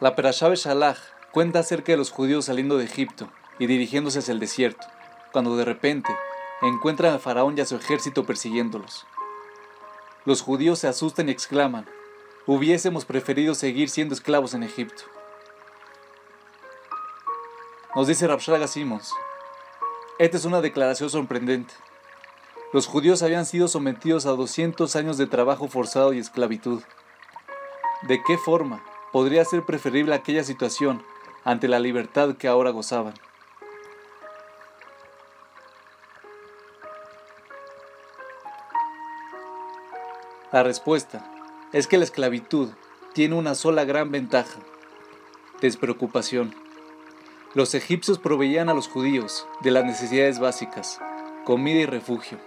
La Perashá Shalach cuenta acerca de los judíos saliendo de Egipto y dirigiéndose hacia el desierto, cuando de repente encuentran a Faraón y a su ejército persiguiéndolos. Los judíos se asustan y exclaman, hubiésemos preferido seguir siendo esclavos en Egipto. Nos dice Rabshraga Simons, esta es una declaración sorprendente. Los judíos habían sido sometidos a 200 años de trabajo forzado y esclavitud. ¿De qué forma podría ser preferible aquella situación ante la libertad que ahora gozaban. La respuesta es que la esclavitud tiene una sola gran ventaja, despreocupación. Los egipcios proveían a los judíos de las necesidades básicas, comida y refugio.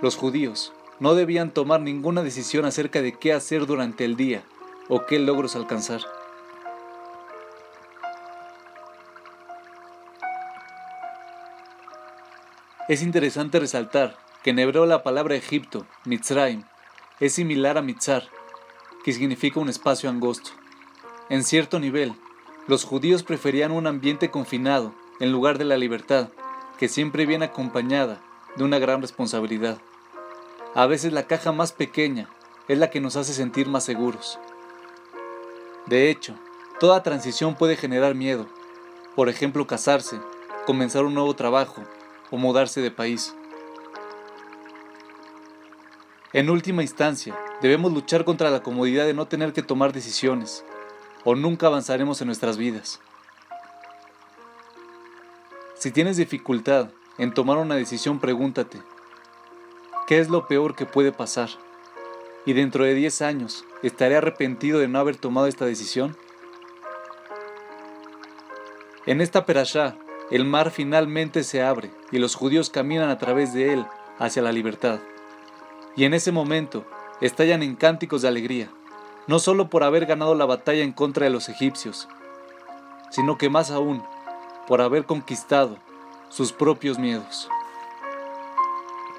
Los judíos no debían tomar ninguna decisión acerca de qué hacer durante el día o qué logros alcanzar. Es interesante resaltar que en hebreo la palabra Egipto, Mitzrayim, es similar a Mitzar, que significa un espacio angosto. En cierto nivel, los judíos preferían un ambiente confinado en lugar de la libertad, que siempre viene acompañada de una gran responsabilidad. A veces la caja más pequeña es la que nos hace sentir más seguros. De hecho, toda transición puede generar miedo. Por ejemplo, casarse, comenzar un nuevo trabajo o mudarse de país. En última instancia, debemos luchar contra la comodidad de no tener que tomar decisiones, o nunca avanzaremos en nuestras vidas. Si tienes dificultad en tomar una decisión, pregúntate, ¿qué es lo peor que puede pasar? Y dentro de 10 años estaré arrepentido de no haber tomado esta decisión? En esta perashá, el mar finalmente se abre y los judíos caminan a través de él hacia la libertad. Y en ese momento estallan en cánticos de alegría, no solo por haber ganado la batalla en contra de los egipcios, sino que más aún por haber conquistado sus propios miedos.